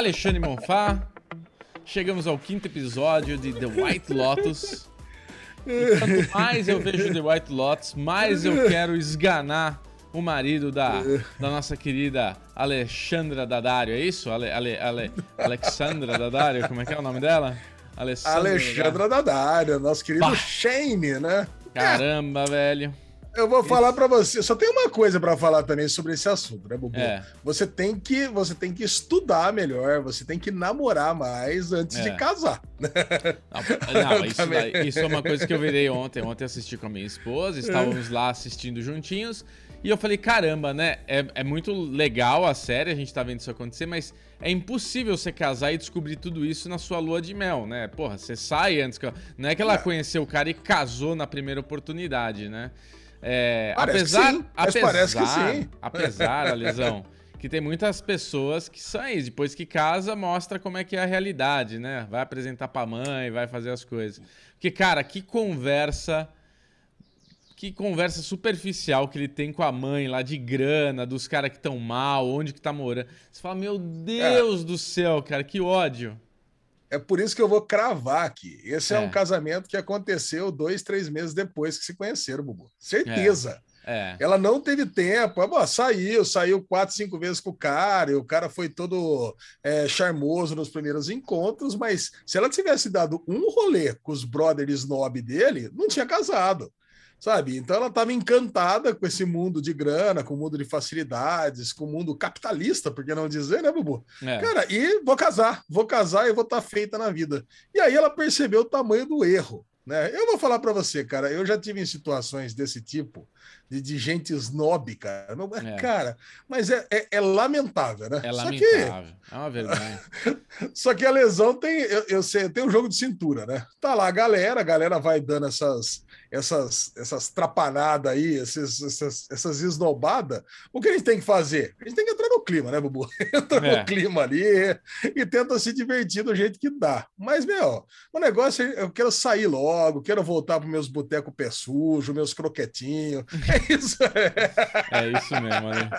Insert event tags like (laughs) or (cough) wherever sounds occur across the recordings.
Alexandre Monfá. Chegamos ao quinto episódio de The White Lotus. E quanto mais eu vejo The White Lotus, mais eu quero esganar o marido da, da nossa querida Alexandra Dadário. É isso? Ale, Ale, Ale, Alexandra Dadário? Como é que é o nome dela? Alessandra Alexandra Dadário, nosso querido bah. Shane, né? Caramba, velho. Eu vou falar para você, só tem uma coisa para falar também sobre esse assunto, né, Bubu? É. Você tem que, você tem que estudar melhor, você tem que namorar mais antes é. de casar. Não, não isso, daí, (laughs) isso, é uma coisa que eu virei ontem. Ontem assisti com a minha esposa, estávamos lá assistindo juntinhos. E eu falei, caramba, né? É, é muito legal a série, a gente tá vendo isso acontecer, mas é impossível você casar e descobrir tudo isso na sua lua de mel, né? Porra, você sai antes que. Não é que ela conheceu o cara e casou na primeira oportunidade, né? É, parece apesar, que sim, apesar, parece que sim. Apesar, Alisão, que tem muitas pessoas que saem, depois que casa, mostra como é que é a realidade, né? Vai apresentar pra mãe, vai fazer as coisas. Porque, cara, que conversa que conversa superficial que ele tem com a mãe lá de grana, dos caras que estão mal, onde que tá morando. Você fala, meu Deus é. do céu, cara, que ódio. É por isso que eu vou cravar aqui. Esse é, é um casamento que aconteceu dois, três meses depois que se conheceram, Bubu. Certeza. É. É. Ela não teve tempo, bom, saiu, saiu quatro, cinco vezes com o cara, e o cara foi todo é, charmoso nos primeiros encontros, mas se ela tivesse dado um rolê com os brothers snob dele, não tinha casado sabe? Então ela estava encantada com esse mundo de grana, com o mundo de facilidades, com o mundo capitalista, por que não dizer, né, Bubu? É. Cara, e vou casar, vou casar e vou estar tá feita na vida. E aí ela percebeu o tamanho do erro. Né? Eu vou falar para você, cara, eu já tive em situações desse tipo, de, de gente snob, cara. É. Cara, mas é, é, é, lamentável, né? É lamentável, que... é uma vergonha. (laughs) Só que a lesão tem, eu, eu sei, tem um jogo de cintura, né? Tá lá a galera, a galera vai dando essas essas, essas trapanadas aí, esses, essas, essas esnobadas, o que a gente tem que fazer? A gente tem que entrar no clima, né, Bubu? (laughs) Entra é. no clima ali e tenta se divertir do jeito que dá. Mas, meu, o negócio é eu quero sair logo, quero voltar para meus botecos pé sujo, meus croquetinhos. (laughs) É isso. é isso mesmo, né?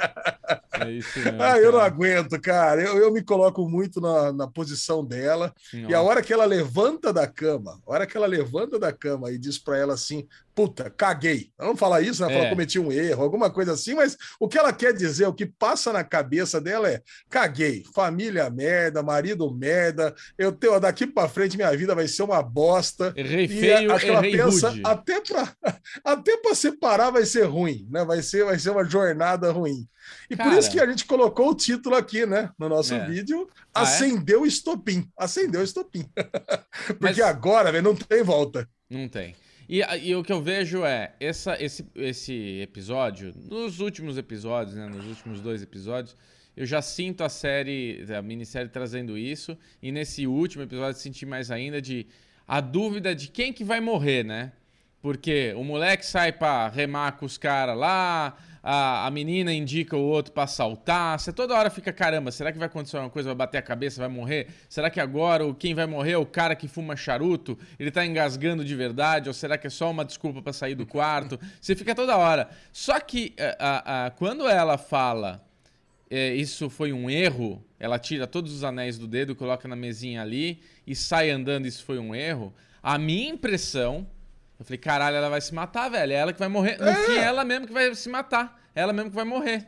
É isso mesmo. Ah, eu não aguento, cara. Eu, eu me coloco muito na, na posição dela. E a hora que ela levanta da cama, a hora que ela levanta da cama e diz para ela assim, puta, caguei. Ela não fala isso, ela é. fala cometi um erro, alguma coisa assim, mas o que ela quer dizer, o que passa na cabeça dela é: caguei, família merda, marido merda, eu tenho daqui para frente minha vida vai ser uma bosta. Errei feio, que ela pensa rude. até para (laughs) até para separar vai ser ruim, né? Vai ser vai ser uma jornada ruim. E Cara, por isso que a gente colocou o título aqui, né, no nosso é. vídeo, ah, é? acendeu é? estopim. Acendeu estopim. (laughs) Porque Mas... agora, velho, não tem volta. Não tem. E, e, o que eu vejo é, essa, esse, esse episódio, nos últimos episódios, né, nos últimos dois episódios, eu já sinto a série, a minissérie trazendo isso, e nesse último episódio senti mais ainda de a dúvida de quem que vai morrer, né? Porque o moleque sai pra remar com os caras lá, a, a menina indica o outro para saltar. Você toda hora fica, caramba, será que vai acontecer alguma coisa? Vai bater a cabeça, vai morrer? Será que agora o quem vai morrer é o cara que fuma charuto? Ele tá engasgando de verdade? Ou será que é só uma desculpa para sair do quarto? (laughs) Você fica toda hora. Só que a, a, a quando ela fala é, isso foi um erro, ela tira todos os anéis do dedo, coloca na mesinha ali e sai andando, isso foi um erro. A minha impressão eu falei, caralho, ela vai se matar, velho. É ela que vai morrer. No é. fim, é ela mesmo que vai se matar. É ela mesmo que vai morrer.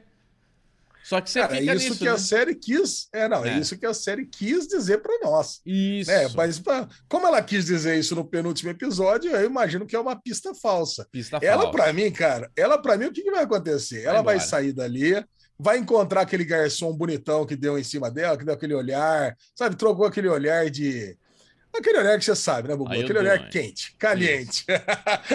Só que você Cara, fica isso nisso, que né? a série quis. É, não, é. isso que a série quis dizer para nós. Isso. É, mas pra, como ela quis dizer isso no penúltimo episódio, eu imagino que é uma pista falsa. Pista ela, para mim, cara, ela, para mim, o que, que vai acontecer? Vai ela embora. vai sair dali, vai encontrar aquele garçom bonitão que deu em cima dela, que deu aquele olhar, sabe? Trocou aquele olhar de Aquele olhar que você sabe, né, Bubu? Aquele olhar quente, caliente. (laughs)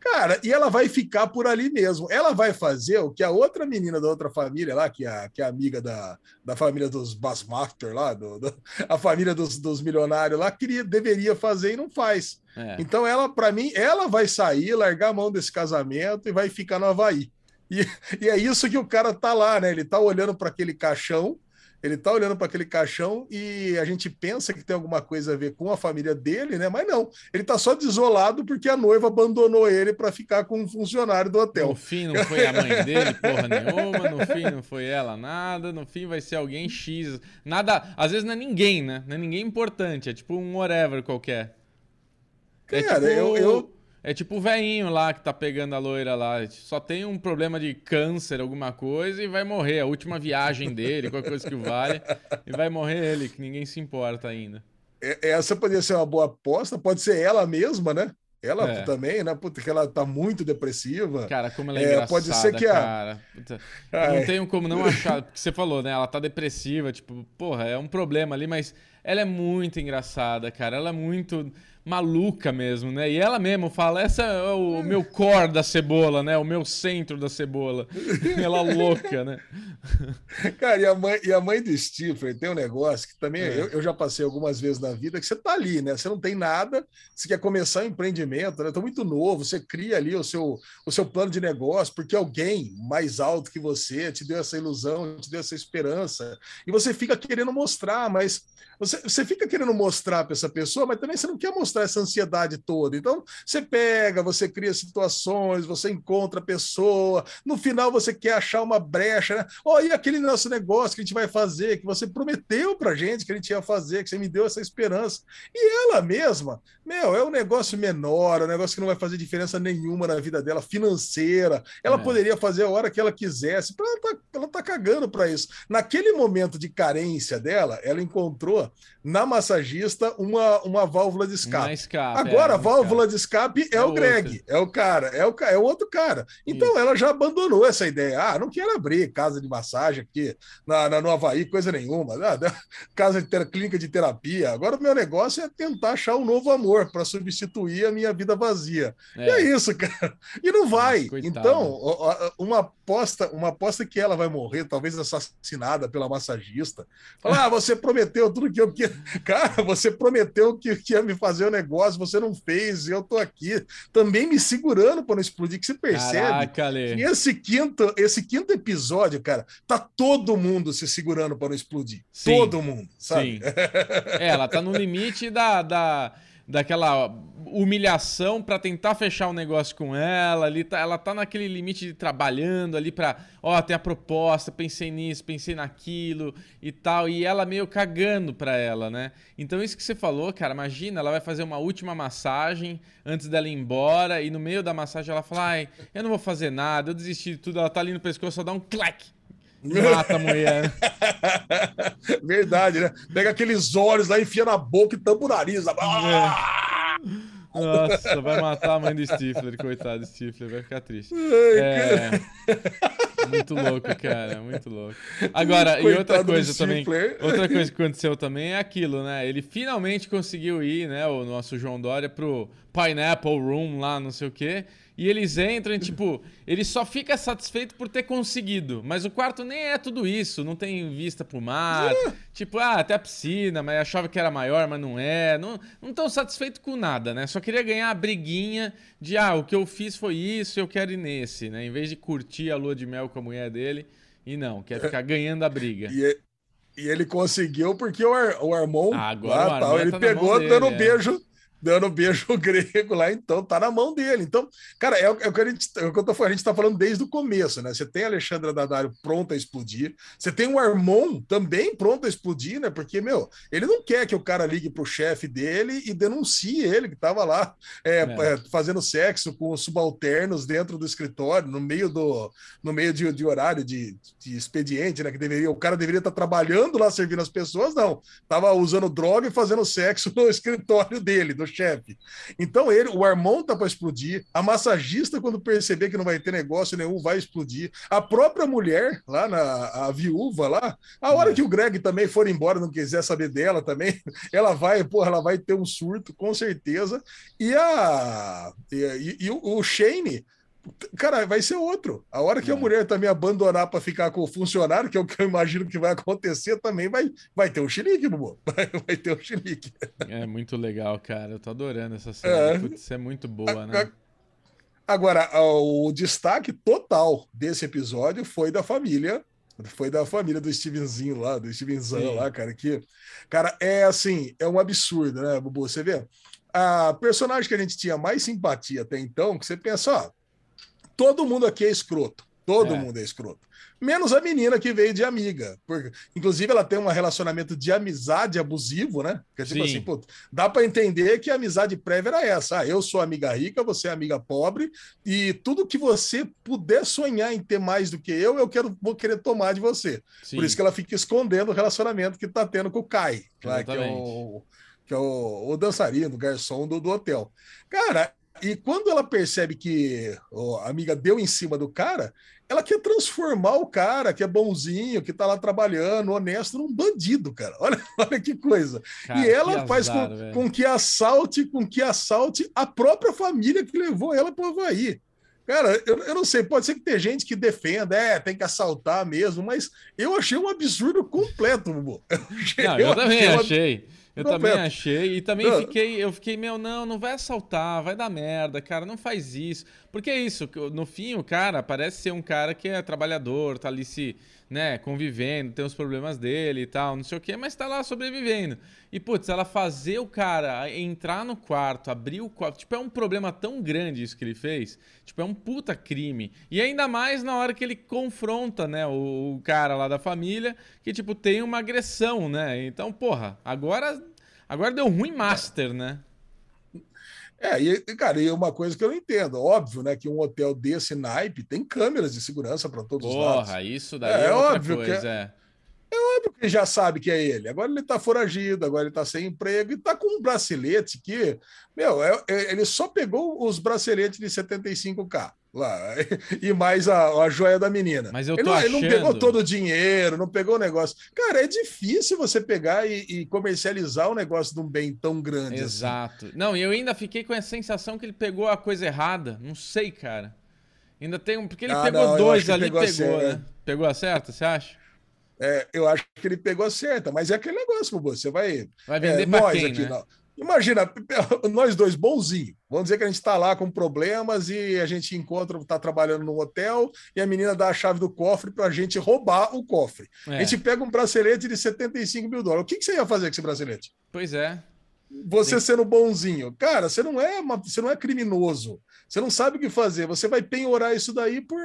Cara, e ela vai ficar por ali mesmo. Ela vai fazer o que a outra menina da outra família lá, que é, que é amiga da, da família dos Bassmaster lá, do, do, a família dos, dos milionários lá, queria, deveria fazer e não faz. É. Então, ela, para mim, ela vai sair, largar a mão desse casamento e vai ficar no Havaí. E, e é isso que o cara tá lá, né? Ele tá olhando para aquele caixão Ele tá olhando para aquele caixão e a gente pensa que tem alguma coisa a ver com a família dele, né? Mas não. Ele tá só desolado porque a noiva abandonou ele para ficar com um funcionário do hotel. No fim não foi a mãe dele, porra nenhuma. No fim não foi ela, nada. No fim vai ser alguém X. Nada. Às vezes não é ninguém, né? Não é ninguém importante. É tipo um whatever qualquer. É Cara, tipo... eu... eu... É tipo o velhinho lá que tá pegando a loira lá. Só tem um problema de câncer, alguma coisa, e vai morrer. A última viagem dele, qualquer coisa que vale, e vai morrer ele, que ninguém se importa ainda. É, essa poderia ser uma boa aposta, pode ser ela mesma, né? Ela é. também, né? Puta, que ela tá muito depressiva. Cara, como ela é, é engraçada, Pode ser que a... cara. Puta, não tenho como não achar, porque você falou, né? Ela tá depressiva, tipo, porra, é um problema ali, mas ela é muito engraçada, cara. Ela é muito maluca mesmo, né? E ela mesmo fala, essa é o meu core da cebola, né? O meu centro da cebola. (laughs) ela louca, né? Cara, e a mãe, e a mãe do Stifler tem um negócio que também é. eu, eu, já passei algumas vezes na vida, que você tá ali, né? Você não tem nada, você quer começar um empreendimento, né? Tô muito novo, você cria ali o seu, o seu plano de negócio, porque alguém mais alto que você te deu essa ilusão, te deu essa esperança, e você fica querendo mostrar, mas você, você fica querendo mostrar para essa pessoa, mas também você não quer mostrar essa ansiedade toda. Então, você pega, você cria situações, você encontra a pessoa, no final você quer achar uma brecha, né? Oh, e aquele nosso negócio que a gente vai fazer, que você prometeu para gente que a gente ia fazer, que você me deu essa esperança. E ela mesma, meu, é um negócio menor, é um negócio que não vai fazer diferença nenhuma na vida dela, financeira. Ela é. poderia fazer a hora que ela quisesse, ela tá, ela tá cagando para isso. Naquele momento de carência dela, ela encontrou na massagista uma, uma válvula de escape. Escape Agora, é, a válvula escape. de escape é, é o Greg, é o cara, é o, é o outro cara. Então Isso. ela já abandonou essa ideia. Ah, não quero abrir casa de massagem aqui na, na, no Havaí, coisa nenhuma. Ah, (laughs) casa de ter, clínica de terapia. Agora o meu negócio é tentar achar um novo amor para substituir a minha vida vazia. É. E é isso, (laughs) cara. E não vai. então, uma aposta, uma aposta que ela vai morrer, talvez assassinada pela massagista. Falar, ah, você prometeu tudo que eu. (laughs) Cara, você prometeu que, que ia me fazer o negócio, você não fez, e eu tô aqui também me segurando para não explodir. Que você percebe Caraca, que esse quinto, esse quinto episódio, cara, tá todo mundo se segurando para não explodir. Sim. Todo mundo, sabe? Sim. É, ela tá no limite da, da daquela humilhação para tentar fechar o um negócio com ela, ali tá, ela tá naquele limite de trabalhando ali para, ó, tem a proposta, pensei nisso, pensei naquilo e tal, e ela meio cagando para ela, né? Então isso que você falou, cara, imagina, ela vai fazer uma última massagem antes dela ir embora e no meio da massagem ela fala: "Ai, eu não vou fazer nada, eu desisti de tudo". Ela tá ali no pescoço, só dá um clack Mata a (laughs) mulher. Verdade, né? Pega aqueles olhos lá, enfia na boca e tampa o nariz. É. Nossa, vai matar a mãe do Stifler, coitado do Stifler, vai ficar triste. É... Muito louco, cara, muito louco. (laughs) Agora, coitado e outra coisa também, outra coisa que aconteceu também é aquilo, né? Ele finalmente conseguiu ir, né, o nosso João Dória pro Pineapple Room lá, não sei o quê. E eles entram e, tipo, ele só fica satisfeito por ter conseguido. Mas o quarto nem é tudo isso. Não tem vista pro mar. Uh. Tipo, ah, até a piscina, mas achava que era maior, mas não é. Não, não tão satisfeito com nada, né? Só queria ganhar a briguinha de, ah, o que eu fiz foi isso, eu quero ir nesse, né? Em vez de curtir a lua de mel com a mulher dele. E não, quer ficar ganhando a briga. E, e ele conseguiu porque o, Ar, o Armon, ah, agora lá, o ele tá pegou dando dele, é. beijo dando beijo grego lá, então tá na mão dele. Então, cara, é, o, é o que a gente, é que eu tô falando, a gente tá falando desde o começo, né? Você tem a Alexandra Daddario pronta a explodir, você tem o Armon também pronto a explodir, né? Porque, meu, ele não quer que o cara ligue pro chefe dele e denuncie ele, que tava lá é, é. fazendo sexo com os subalternos dentro do escritório, no meio do no meio de, de horário de, de, expediente, né? Que deveria, o cara deveria estar tá trabalhando lá servindo as pessoas, não. Tava usando droga e fazendo sexo no (laughs) escritório dele, do chefe. Então ele, o Armon tá para explodir, a massagista quando perceber que não vai ter negócio nenhum vai explodir, a própria mulher lá na a viúva lá, a hora é. que o Greg também for embora, não quiser saber dela também, (laughs) ela vai, porra, ela vai ter um surto com certeza. E a e, e, e o, o Shane Cara, vai ser outro. A hora que é. a mulher também abandonar para ficar com o funcionário, que é o que eu imagino que vai acontecer, também vai, vai ter um chilique, Bubu. (laughs) Vai, vai ter um chilique. É muito legal, cara. Eu tô adorando essa série. É, Putz, é muito boa, né? Agora, o destaque total desse episódio foi da família Foi da família do Stevenzinho lá, do Stevenzão lá, cara. Que, cara, é assim, é um absurdo, né, Bubu? Você vê, a personagem que a gente tinha mais simpatia até então, que você pensa, ó, todo mundo aqui é escroto. Todo é. mundo é escroto. Menos a menina que veio de amiga. Porque, inclusive, ela tem um relacionamento de amizade abusivo, né? Que é tipo Sim. assim, pô, dá para entender que a amizade prévia era essa. Ah, eu sou amiga rica, você é amiga pobre, e tudo que você puder sonhar em ter mais do que eu, eu quero, vou querer tomar de você. Sim. Por isso que ela fica escondendo o relacionamento que tá tendo com o Kai, lá, que é o, que é o, o dançarino, o garçom do, do hotel. Cara, e quando ela percebe que a amiga deu em cima do cara, ela quer transformar o cara que é bonzinho, que tá lá trabalhando, honesto, num bandido, cara. Olha, (laughs) olha que coisa. Cara, e ela faz com, com, que assalte, com que assalte a própria família que levou ela para o Havaí. Cara, eu, eu não sei, pode ser que tem gente que defenda, é, tem que assaltar mesmo, mas eu achei um absurdo completo, Bubu. (laughs) Eu, não, eu, eu também achei. Eu também achei. E também não. fiquei, eu fiquei, meu, não, não vai assaltar, vai dar merda, cara, não faz isso. Porque é isso, no fim o cara parece ser um cara que é trabalhador, tá ali se, né, convivendo, tem os problemas dele e tal, não sei o quê, mas tá lá sobrevivendo. E, putz, ela fazer o cara entrar no quarto, abrir o quarto, tipo, é um problema tão grande isso que ele fez, tipo, é um puta crime. E ainda mais na hora que ele confronta, né, o, o cara lá da família, que, tipo, tem uma agressão, né? Então, porra, agora, agora deu ruim master, né? É, e, cara, e uma coisa que eu não entendo, óbvio, né, que um hotel desse naipe tem câmeras de segurança para todos Porra, os lados. Porra, isso daí é, é óbvio coisa, que é, é. óbvio que ele já sabe que é ele. Agora ele está foragido, agora ele está sem emprego e está com um bracelete que, meu, é, é, ele só pegou os braceletes de 75k lá (laughs) e mais a, a joia da menina. Mas eu tô ele, não, achando... ele não pegou todo o dinheiro, não pegou o negócio. Cara, é difícil você pegar e, e comercializar um negócio de um bem tão grande. Assim. Exato. Assim. Não, e eu ainda fiquei com a sensação que ele pegou a coisa errada. Não sei, cara. Ainda tem um. Porque ele ah, pegou não, dois ali, pegou, pegou né? né? Pegou a certa, você acha? É, eu acho que ele pegou a certa, mas é aquele negócio, você vai. Vai vender é, nós quem, aqui, né? não. Imagina, (laughs) nós dois bonzinho. Vamos dizer que a gente está lá com problemas e a gente encontra, está trabalhando no hotel e a menina dá a chave do cofre para a gente roubar o cofre. É. A gente pega um bracelete de 75 mil dólares. O que, que você ia fazer com esse bracelete? Pois é. Você Sim. sendo bonzinho. Cara, você não é uma, você não é criminoso. Você não sabe o que fazer. Você vai penhorar isso daí por,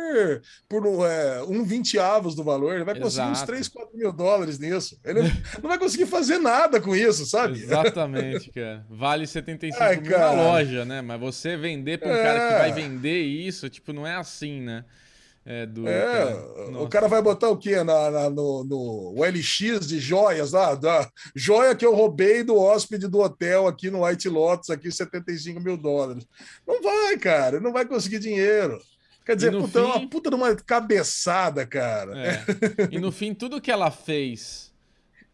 por é, um vinteavos do valor. Ele vai conseguir Exato. uns 3, 4 mil dólares nisso. Ele (laughs) não vai conseguir fazer nada com isso, sabe? Exatamente, cara. Vale 75 Ai, mil cara. na loja, né? Mas você vender para um é... cara que vai vender isso, tipo, não é assim, né? É, do, é cara. o cara vai botar o quê na, na no, no LX de joias lá? Da joia que eu roubei do hóspede do hotel aqui no White Lotus, aqui 75 mil dólares. Não vai, cara, não vai conseguir dinheiro. Quer dizer, puta, fim... é uma puta de uma cabeçada, cara. É. E no fim, tudo que ela fez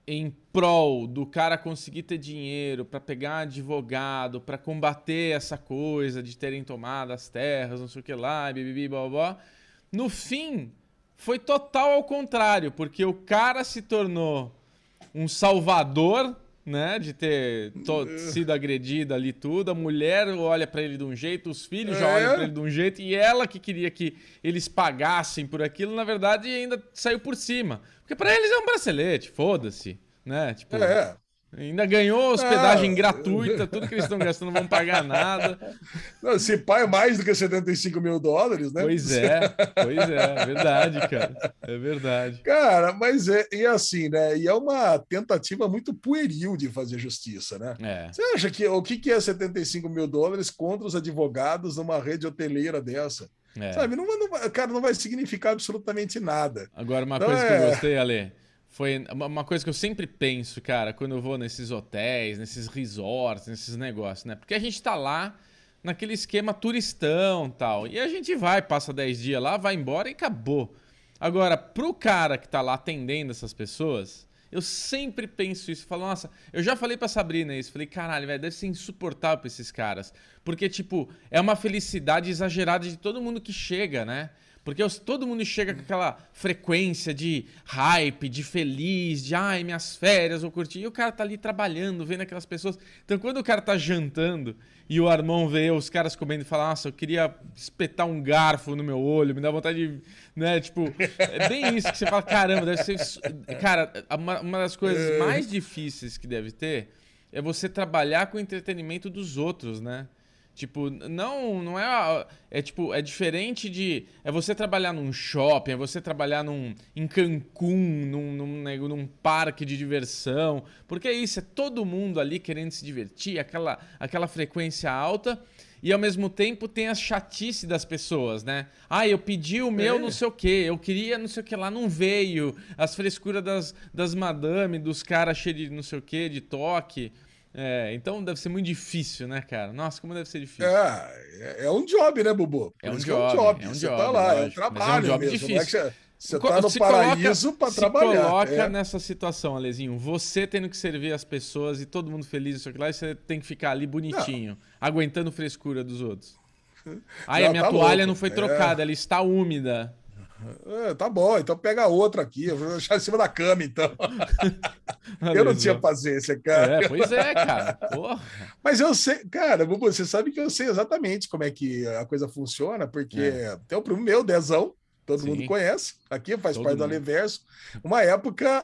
em prol do cara conseguir ter dinheiro para pegar advogado, para combater essa coisa de terem tomado as terras, não sei o que lá, bibibi, blá, blá, blá no fim, foi total ao contrário, porque o cara se tornou um salvador, né, de ter (laughs) sido agredido ali tudo. A mulher olha para ele de um jeito, os filhos é. já olham para ele de um jeito e ela que queria que eles pagassem por aquilo, na verdade, ainda saiu por cima. Porque para eles é um bracelete, foda-se, né? Tipo, é. Ainda ganhou hospedagem ah, gratuita, tudo que eles estão gastando não vão pagar nada. (laughs) Não, se pai é mais do que 75 mil dólares, né? Pois é, pois é, é verdade, cara. É verdade. Cara, mas é e assim, né? E é uma tentativa muito pueril de fazer justiça, né? É. Você acha que o que é 75 mil dólares contra os advogados numa rede hoteleira dessa? É. Sabe, não, não, cara, não vai significar absolutamente nada. Agora, uma então, coisa é... que eu é gostei, Ale, foi uma coisa que eu sempre penso, cara, quando eu vou nesses hotéis, nesses resorts, nesses negócios, né? Porque a gente tá lá naquele esquema turistão tal. E a gente vai, passa 10 dias lá, vai embora e acabou. Agora, pro cara que tá lá atendendo essas pessoas, eu sempre penso isso. Falo, nossa, eu já falei pra Sabrina isso. Falei, caralho, velho, deve ser insuportável pra esses caras. Porque, tipo, é uma felicidade exagerada de todo mundo que chega, né? Porque todo mundo chega com aquela frequência de hype, de feliz, de ai, minhas férias, vou curtir. E o cara tá ali trabalhando, vendo aquelas pessoas. Então quando o cara tá jantando e o Armão vê os caras comendo e fala, nossa, eu queria espetar um garfo no meu olho, me dá vontade de. Né? Tipo, é bem isso que você fala, caramba, deve ser. Cara, uma, uma das coisas é. mais difíceis que deve ter é você trabalhar com o entretenimento dos outros, né? Tipo, não, não é. É tipo, é diferente de. É você trabalhar num shopping, é você trabalhar num, em Cancún, num, num, num parque de diversão. Porque é isso, é todo mundo ali querendo se divertir, aquela, aquela frequência alta. E ao mesmo tempo tem a chatice das pessoas, né? Ah, eu pedi o meu é. não sei o quê, eu queria não sei o que lá, não veio. As frescuras das, das madame, dos caras cheios de não sei o que, de toque. É, então deve ser muito difícil, né, cara? Nossa, como deve ser difícil. É, é, é um job, né, Bubu? É um job, é um job. É um você job, tá lá, é um trabalho é um job mesmo. Difícil. É você tá no paraíso para trabalhar. Se coloca é. nessa situação, Alezinho. Você tendo que servir as pessoas e todo mundo feliz, isso aqui lá, e você tem que ficar ali bonitinho, não. aguentando frescura dos outros. (laughs) Aí a minha tá toalha louco. não foi trocada, é. ela está úmida. É, tá bom, então pega outra aqui. Eu vou deixar em cima da cama, então. (laughs) eu não tinha paciência, cara. É, pois é, cara. Porra. Mas eu sei, cara, você sabe que eu sei exatamente como é que a coisa funciona, porque é. tem o primo meu, Dezão, todo Sim. mundo conhece, aqui faz todo parte mundo. do Aleverso. Uma época,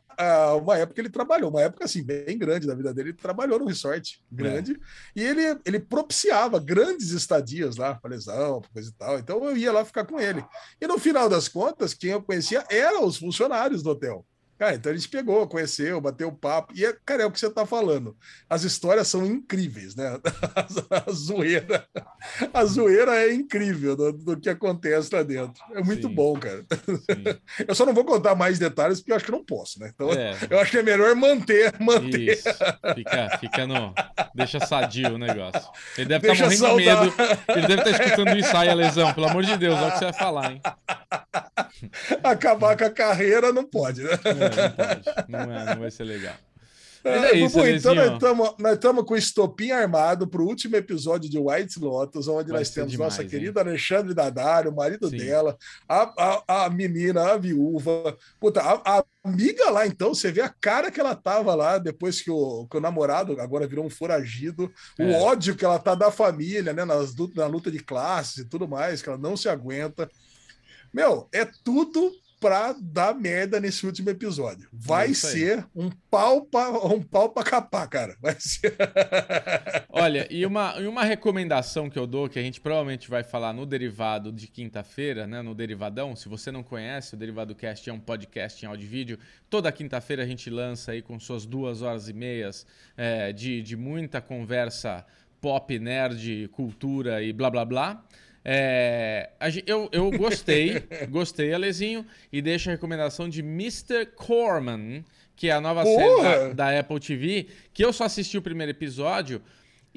uma época ele trabalhou, uma época assim, bem grande da vida dele, ele trabalhou no resort grande, é. e ele, ele propiciava grandes estadias lá, para lesão, coisa e tal. Então eu ia lá ficar com ele. E no final das contas, quem eu conhecia eram os funcionários do hotel. Cara, então a gente pegou, conheceu, bateu papo. E, cara, é o que você está falando. As histórias são incríveis, né? (laughs) A, zoeira. A zoeira é incrível do, do que acontece lá dentro. É muito Sim. bom, cara. Sim. (laughs) Eu só não vou contar mais detalhes, porque eu acho que não posso, né? Então, é. eu acho que é melhor manter, manter. Isso. Fica, fica no. Deixa sadio o negócio. Ele deve estar tá morrendo de medo. Ele deve estar tá escutando isso aí, a lesão. Pelo amor de Deus, olha o que você vai falar, hein? (laughs) Acabar com a carreira não pode, né? É não pode. Não, é, não vai ser legal. (laughs) Mas é, é isso, Bubu, então nós estamos com o estopim armado para o último episódio de White Lotus, onde vai nós temos demais, nossa hein? querida Alexandre Daddario, o marido Sim. dela, a, a, a, menina, a viúva. Puta, a, a, amiga lá, então, você vê a cara que ela tava lá depois que o, que o namorado agora virou um foragido, é. o ódio que ela tá da família, né? Nas, na luta de classes e tudo mais, que ela não se aguenta. Meu, é tudo para dar merda nesse último episódio. Vai ser um pau para um pau para capar, cara. Vai ser. (laughs) Olha, e uma, e uma recomendação que eu dou, que a gente provavelmente vai falar no derivado de quinta-feira, né? No Derivadão. Se você não conhece, o Derivado Cast é um podcast em áudio e vídeo. Toda quinta-feira a gente lança aí com suas duas horas e meias é, de, de muita conversa pop, nerd, cultura e blá blá blá. É, eu, eu gostei, (laughs) gostei, Alezinho, e deixo a recomendação de Mr. Corman, que é a nova Porra. série da, da Apple TV, que eu só assisti o primeiro episódio,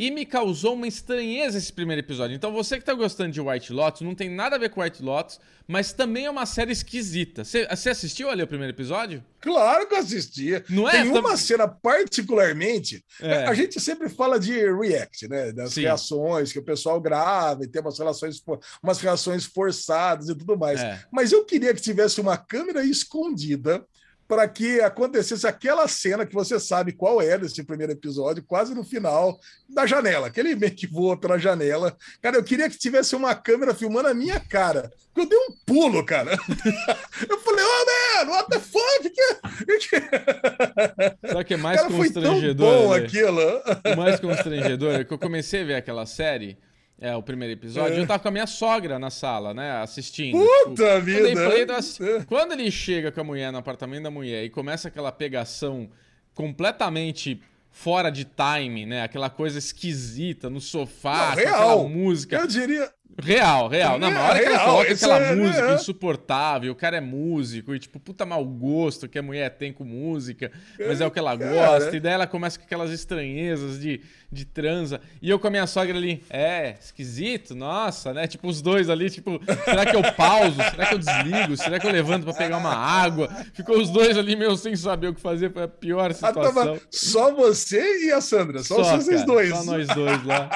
e me causou uma estranheza esse primeiro episódio. Então você que tá gostando de White Lotus, não tem nada a ver com White Lotus, mas também é uma série esquisita. Você, assistiu ali o primeiro episódio? Claro que eu assisti. Não é? Tem uma cena particularmente. É. A gente sempre fala de react, né? Das Sim. reações que o pessoal grava e tem umas relações, umas reações forçadas e tudo mais. É. Mas eu queria que tivesse uma câmera escondida para que acontecesse aquela cena que você sabe qual é desse primeiro episódio, quase no final da janela, aquele meio que voa pela janela. Cara, eu queria que tivesse uma câmera filmando a minha cara, eu dei um pulo, cara. (laughs) eu falei, oh, man, what the fuck? (laughs) Sabe que é mais cara, constrangedor? Foi tão bom né? aquilo. O mais constrangedor é que eu comecei a ver aquela série é, o primeiro episódio, é. eu tava com a minha sogra na sala, né, assistindo. Puta vida! Play, é. Quando ele chega com a mulher no apartamento da mulher e começa aquela pegação completamente fora de time, né? Aquela coisa esquisita no sofá, Não, aquela música. Eu diria, Real, real. Na hora que ele coloca aquela é, música é. insuportável, o cara é músico, e tipo, puta mau gosto que a mulher tem com música, mas é o que ela gosta, e daí ela começa com aquelas estranhezas de, de transa. E eu com a minha sogra ali, é, esquisito, nossa, né? Tipo, os dois ali, tipo, será que eu pauso? Será que eu desligo? Será que eu levanto para pegar uma água? Ficou os dois ali meio sem saber o que fazer, foi a pior situação. só você e a Sandra, só, só vocês cara, dois. Só nós dois lá.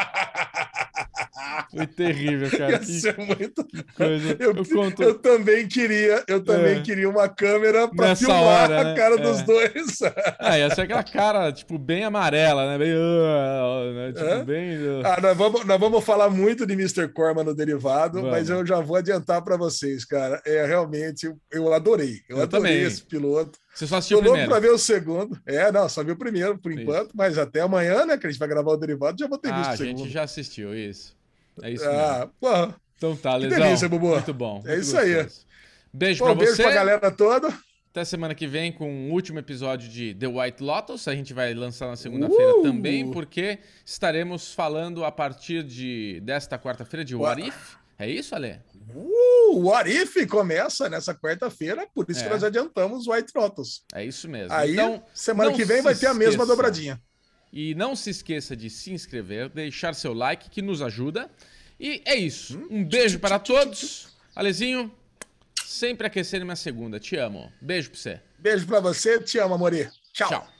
Foi terrível, cara. (laughs) Que, ser muito. Coisa. Eu, eu, conto... eu, também queria, eu também é. queria uma câmera para filmar hora, né? a cara é. dos dois. Ah, ia ser aquela cara, tipo, bem amarela, né? Bem. Uh, né? Tipo, é? bem. Uh... Ah, nós vamos, nós vamos falar muito de Mr. Corman no derivado, vamos. mas eu já vou adiantar para vocês, cara. É realmente, eu adorei. Eu, eu adorei também. esse piloto. Você só assistiu o primeiro? para ver o segundo. É, não, só vi o primeiro por enquanto, isso. mas até amanhã, né, que a gente vai gravar o derivado, já vou ter ah, visto o segundo. a gente já assistiu isso. É isso ah, mesmo. Então tá, Lesão. Delícia, Bubu. Muito bom. É muito é isso gostoso. aí. Beijo Pô, pra beijo você. Beijo pra galera toda. Até semana que vem com o último episódio de The White Lotus. A gente vai lançar na segunda-feira uh! também, porque estaremos falando a partir de desta quarta-feira de What If. É isso, Ale? Uh, o Arif começa nessa quarta-feira, por isso é. que nós adiantamos White Lotus. É isso mesmo. Aí, então, semana que vem vai ter a mesma dobradinha. E não se esqueça de se inscrever, deixar seu like, que nos ajuda. E é isso. Hum? Um beijo para todos. Alezinho, sempre aquecendo minha segunda. Te amo. Beijo pra você. Beijo pra você. Te amo, Amori. Tchau. Tchau.